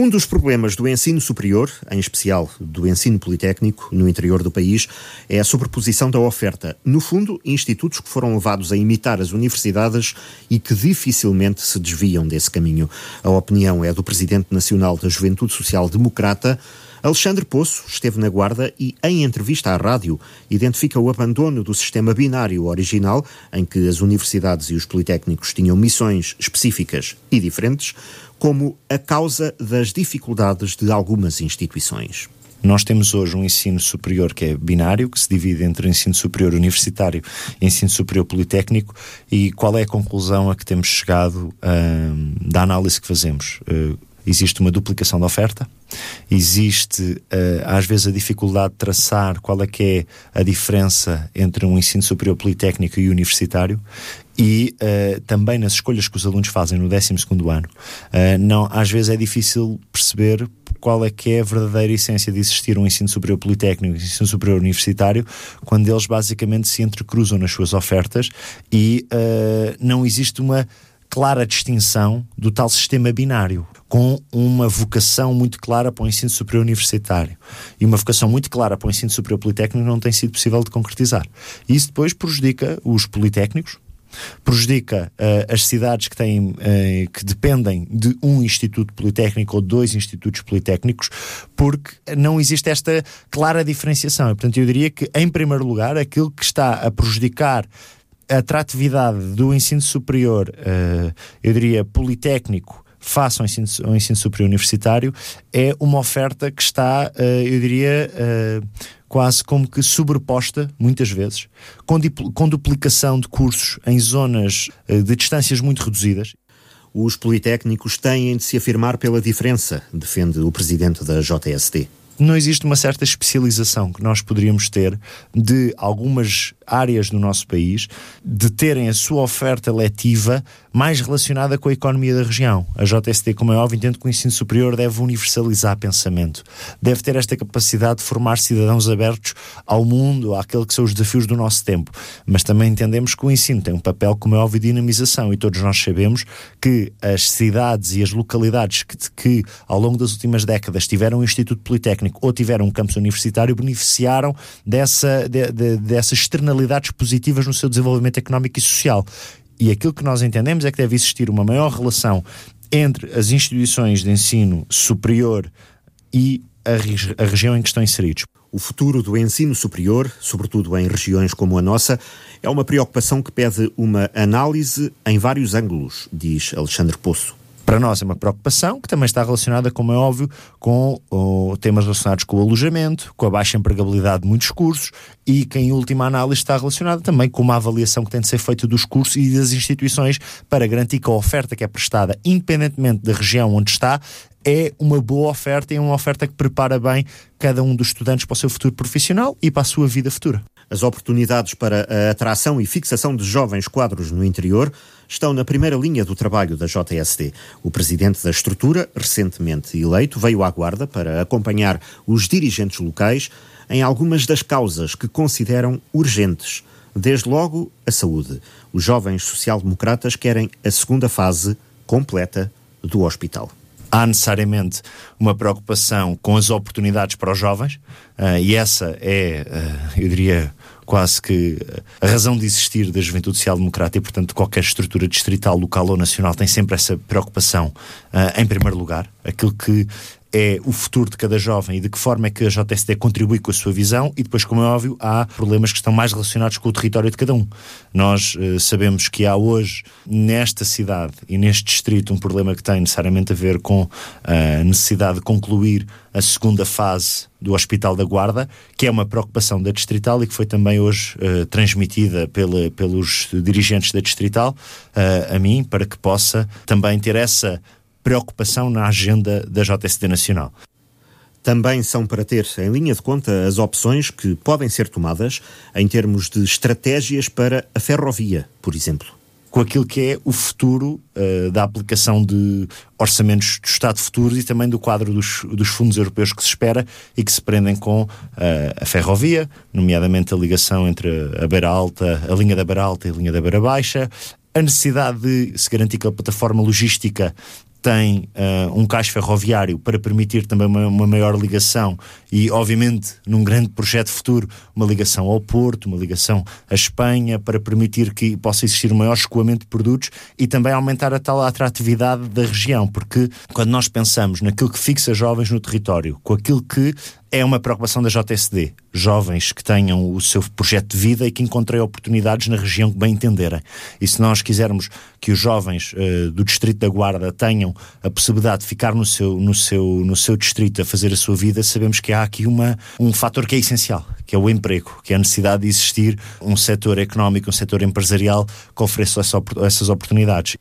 Um dos problemas do ensino superior, em especial do ensino politécnico no interior do país, é a sobreposição da oferta. No fundo, institutos que foram levados a imitar as universidades e que dificilmente se desviam desse caminho. A opinião é do Presidente Nacional da Juventude Social Democrata, Alexandre Poço esteve na Guarda e, em entrevista à rádio, identifica o abandono do sistema binário original, em que as universidades e os politécnicos tinham missões específicas e diferentes, como a causa das dificuldades de algumas instituições. Nós temos hoje um ensino superior que é binário, que se divide entre ensino superior universitário e ensino superior politécnico. E qual é a conclusão a que temos chegado uh, da análise que fazemos? Uh, existe uma duplicação da oferta, existe uh, às vezes a dificuldade de traçar qual é que é a diferença entre um ensino superior politécnico e universitário e uh, também nas escolhas que os alunos fazem no 12 ano, uh, não, às vezes é difícil perceber qual é que é a verdadeira essência de existir um ensino superior politécnico e um ensino superior universitário, quando eles basicamente se entrecruzam nas suas ofertas e não existe uma clara distinção do tal sistema binário com uma vocação muito clara para o ensino superior universitário e uma vocação muito clara para o ensino superior politécnico não tem sido possível de concretizar. E isso depois prejudica os politécnicos, prejudica uh, as cidades que têm uh, que dependem de um instituto politécnico ou dois institutos politécnicos, porque não existe esta clara diferenciação. E, portanto, eu diria que, em primeiro lugar, aquilo que está a prejudicar a atratividade do ensino superior, uh, eu diria politécnico, face ao ensino, ao ensino superior universitário, é uma oferta que está, uh, eu diria, uh, quase como que sobreposta, muitas vezes, com, com duplicação de cursos em zonas de distâncias muito reduzidas. Os politécnicos têm de se afirmar pela diferença, defende o presidente da JST não existe uma certa especialização que nós poderíamos ter de algumas áreas do nosso país de terem a sua oferta letiva mais relacionada com a economia da região. A JST, como é óbvio, entende que o ensino superior deve universalizar pensamento, deve ter esta capacidade de formar cidadãos abertos ao mundo, àquele que são os desafios do nosso tempo. Mas também entendemos que o ensino tem um papel, como é óbvio, de dinamização e todos nós sabemos que as cidades e as localidades que, que ao longo das últimas décadas tiveram um Instituto Politécnico ou tiveram um campus universitário beneficiaram dessa, de, de, dessas externalidades positivas no seu desenvolvimento económico e social. E aquilo que nós entendemos é que deve existir uma maior relação entre as instituições de ensino superior e a, regi a região em que estão inseridos. O futuro do ensino superior, sobretudo em regiões como a nossa, é uma preocupação que pede uma análise em vários ângulos, diz Alexandre Poço para nós é uma preocupação que também está relacionada, como é óbvio, com oh, temas relacionados com o alojamento, com a baixa empregabilidade de muitos cursos e que, em última análise, está relacionada também com uma avaliação que tem de ser feita dos cursos e das instituições para garantir que a oferta que é prestada, independentemente da região onde está, é uma boa oferta e é uma oferta que prepara bem cada um dos estudantes para o seu futuro profissional e para a sua vida futura. As oportunidades para a atração e fixação de jovens quadros no interior estão na primeira linha do trabalho da JSD. O presidente da estrutura, recentemente eleito, veio à Guarda para acompanhar os dirigentes locais em algumas das causas que consideram urgentes. Desde logo, a saúde. Os jovens social-democratas querem a segunda fase completa do hospital há necessariamente uma preocupação com as oportunidades para os jovens, uh, e essa é, uh, eu diria, quase que a razão de existir da juventude social-democrata e, portanto, qualquer estrutura distrital, local ou nacional tem sempre essa preocupação uh, em primeiro lugar. Aquilo que é o futuro de cada jovem e de que forma é que a JST contribui com a sua visão e depois, como é óbvio, há problemas que estão mais relacionados com o território de cada um. Nós uh, sabemos que há hoje, nesta cidade e neste distrito, um problema que tem necessariamente a ver com a necessidade de concluir a segunda fase do Hospital da Guarda, que é uma preocupação da Distrital e que foi também hoje uh, transmitida pela, pelos dirigentes da Distrital a mim, para que possa também ter essa preocupação na agenda da JSD Nacional. Também são para ter em linha de conta as opções que podem ser tomadas em termos de estratégias para a ferrovia, por exemplo com aquilo que é o futuro uh, da aplicação de orçamentos do Estado futuros e também do quadro dos, dos fundos europeus que se espera e que se prendem com uh, a ferrovia, nomeadamente a ligação entre a Beira Alta, a linha da Beira Alta e a linha da Beira Baixa, a necessidade de se garantir que a plataforma logística tem uh, um cais ferroviário para permitir também uma, uma, maior ligação e, obviamente, num grande projeto futuro, uma ligação ao Porto, uma ligação à Espanha, para permitir que possa existir um maior escoamento de produtos e também aumentar a tal atratividade da região, porque quando nós pensamos naquilo que fixa jovens no território, com aquilo que é uma preocupação da JSD. Jovens que tenham o seu projeto de vida e que encontrem oportunidades na região que bem entenderem. E se nós quisermos que os jovens uh, do Distrito da Guarda tenham a possibilidade de ficar no seu, no, seu, no seu distrito a fazer a sua vida, sabemos que há aqui uma, um fator que é essencial, que é o emprego, que é a necessidade de existir um setor económico, um setor empresarial que ofereça essa, essas oportunidades.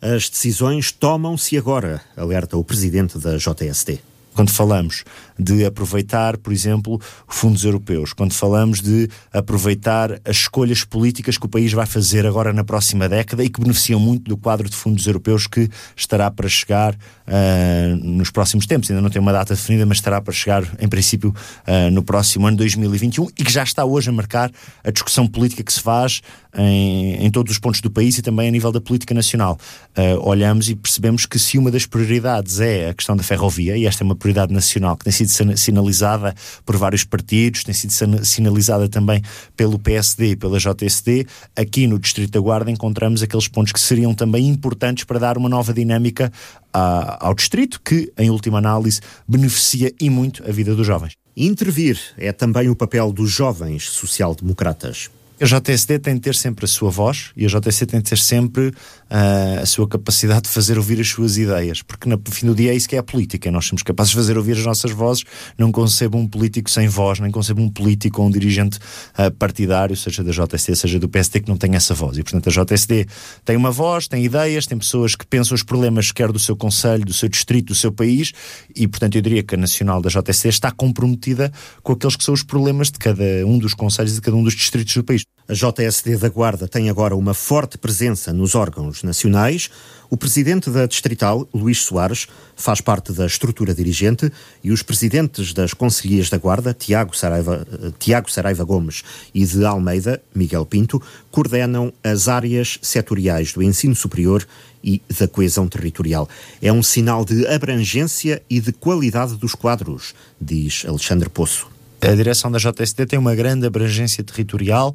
As decisões tomam-se agora, alerta o presidente da JSD quando falamos de aproveitar, por exemplo, fundos europeus, quando falamos de aproveitar as escolhas políticas que o país vai fazer agora na próxima década e que beneficiam muito do quadro de fundos europeus que estará para chegar uh, nos próximos tempos. Ainda não tem uma data definida, mas estará para chegar, em princípio, uh, no próximo ano 2021 e que já está hoje a marcar a discussão política que se faz em, em todos os pontos do país e também a nível da política nacional. Uh, olhamos e percebemos que se uma das prioridades é a questão da ferrovia, e esta é uma prioridade nacional que tem sido sinalizada por vários partidos, tem sido sinalizada também pelo PSD e pela JSD, aqui no Distrito da Guarda encontramos aqueles pontos que seriam também importantes para dar uma nova dinâmica a, ao distrito, que, em última análise, beneficia e muito a vida dos jovens. Intervir é também o papel dos jovens social-democratas. A JSD tem de ter sempre a sua voz e a JSD tem de ter sempre uh, a sua capacidade de fazer ouvir as suas ideias, porque no fim do dia é isso que é a política. Nós somos capazes de fazer ouvir as nossas vozes. Não concebo um político sem voz, nem concebo um político ou um dirigente uh, partidário, seja da JSD, seja do PSD, que não tenha essa voz. E portanto a JSD tem uma voz, tem ideias, tem pessoas que pensam os problemas quer do seu conselho, do seu distrito, do seu país, e portanto eu diria que a nacional da JSD está comprometida com aqueles que são os problemas de cada um dos conselhos e de cada um dos distritos do país. A JSD da Guarda tem agora uma forte presença nos órgãos nacionais. O presidente da Distrital, Luís Soares, faz parte da estrutura dirigente e os presidentes das Conselhias da Guarda, Tiago Saraiva, Tiago Saraiva Gomes e de Almeida, Miguel Pinto, coordenam as áreas setoriais do ensino superior e da coesão territorial. É um sinal de abrangência e de qualidade dos quadros, diz Alexandre Poço. A direção da JSD tem uma grande abrangência territorial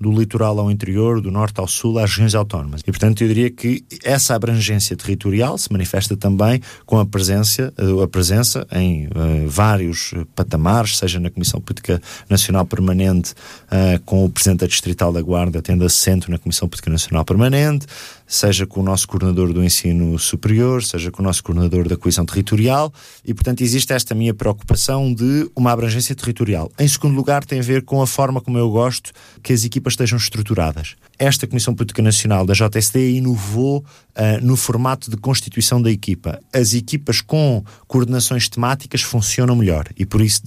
do litoral ao interior, do norte ao sul, às regiões autónomas. E, portanto, eu diria que essa abrangência territorial se manifesta também com a presença, eh, a presença em uh, vários patamares, seja na Comissão Política Nacional Permanente, uh, com o Presidente da Distrital da Guarda tendo assento na Comissão Política Nacional Permanente, seja com o nosso coordenador do ensino superior, seja com o nosso coordenador da coesão territorial, e portanto existe esta minha preocupação de uma abrangência territorial. Em segundo lugar, tem a ver com a forma como eu gosto que as equipas estejam estruturadas. Esta Comissão Política Nacional da JSD inovou uh, no formato de constituição da equipa. As equipas com coordenações temáticas funcionam melhor e por isso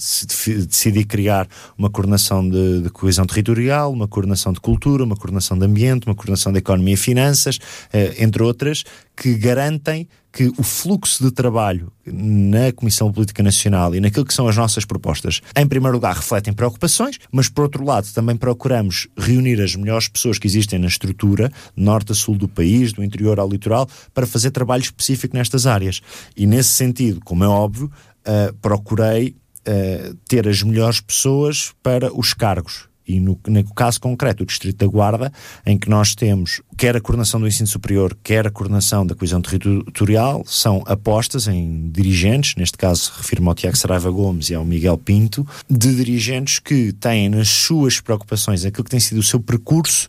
decidi criar uma coordenação de, de coesão territorial, uma coordenação de cultura, uma coordenação de ambiente, uma coordenação de economia e finanças, uh, entre outras, que garantem que o fluxo de trabalho na Comissão Política Nacional e naquilo que são as nossas propostas, em primeiro lugar, refletem preocupações, mas por outro lado também procuramos reunir as melhores pessoas que existem na estrutura, norte a sul do país, do interior ao litoral, para fazer trabalho específico nestas áreas. E nesse sentido, como é óbvio, uh, procurei uh, ter as melhores pessoas para os cargos e no, no caso concreto do Distrito da Guarda, em que nós temos quer a coordenação do ensino superior, quer a coordenação da coesão territorial, são apostas em dirigentes, neste caso refiro-me ao Tiago Saraiva Gomes e ao Miguel Pinto, de dirigentes que têm nas suas preocupações aquilo que tem sido o seu percurso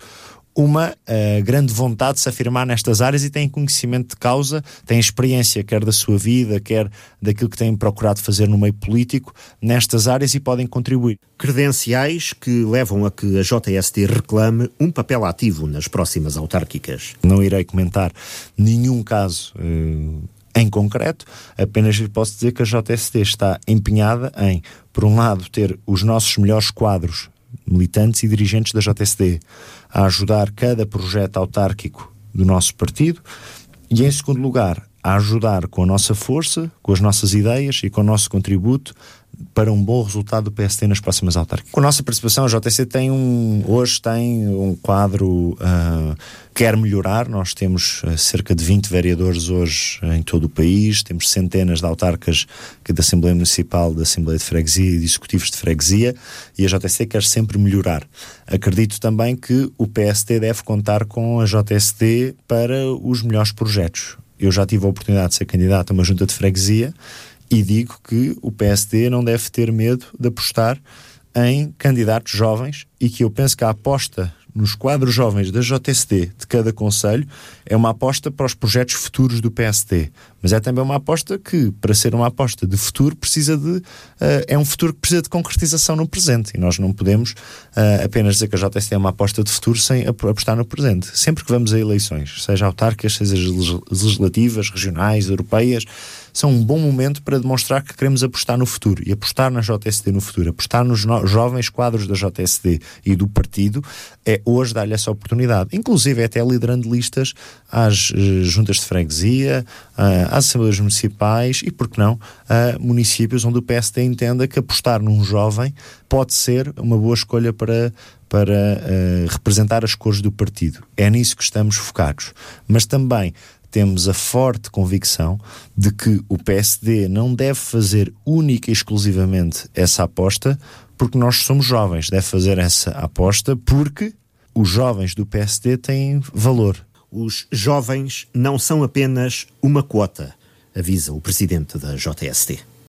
uma uh, grande vontade de se afirmar nestas áreas e têm conhecimento de causa, têm experiência, quer da sua vida, quer daquilo que têm procurado fazer no meio político, nestas áreas e podem contribuir. Credenciais que levam a que a JST reclame um papel ativo nas próximas autárquicas. Não irei comentar nenhum caso. Uh, em concreto, apenas lhe posso dizer que a JST está empenhada em, por um lado, ter os nossos melhores quadros militantes e dirigentes da JSD a ajudar cada projeto autárquico do nosso partido e, em segundo lugar, a ajudar com a nossa força, com as nossas ideias e com o nosso contributo para um bom resultado do PST nas próximas autárquicas. Com a nossa participação, a JTC tem um, hoje tem um quadro uh, quer melhorar. Nós temos uh, cerca de 20 vereadores hoje uh, em todo o país, temos centenas de autarcas da Assembleia Municipal, da Assembleia de Freguesia e de executivos de freguesia e a JTC quer sempre melhorar. Acredito também que o PST deve contar com a JST para os melhores projetos. Eu já tive a oportunidade de ser candidato a uma junta de freguesia e digo que o PSD não deve ter medo de apostar em candidatos jovens e que eu penso que a aposta nos quadros jovens da JSD de cada conselho é uma aposta para os projetos futuros do PSD. Mas é também uma aposta que, para ser uma aposta de futuro, precisa de. Uh, é um futuro que precisa de concretização no presente. E nós não podemos uh, apenas dizer que a JSD é uma aposta de futuro sem apostar no presente. Sempre que vamos a eleições, seja autárquicas, seja legislativas, regionais, europeias, são um bom momento para demonstrar que queremos apostar no futuro e apostar na JSD no futuro, apostar nos jovens quadros da JSD e do partido é hoje dar-lhe essa oportunidade, inclusive é até liderando listas às uh, juntas de freguesia, às assembleias municipais e, por que não, a municípios onde o PSD entenda que apostar num jovem pode ser uma boa escolha para para uh, representar as cores do partido. É nisso que estamos focados. Mas também temos a forte convicção de que o PSD não deve fazer única e exclusivamente essa aposta porque nós somos jovens. Deve fazer essa aposta porque os jovens do PSD têm valor. Os jovens não são apenas uma quota, avisa o presidente da JST.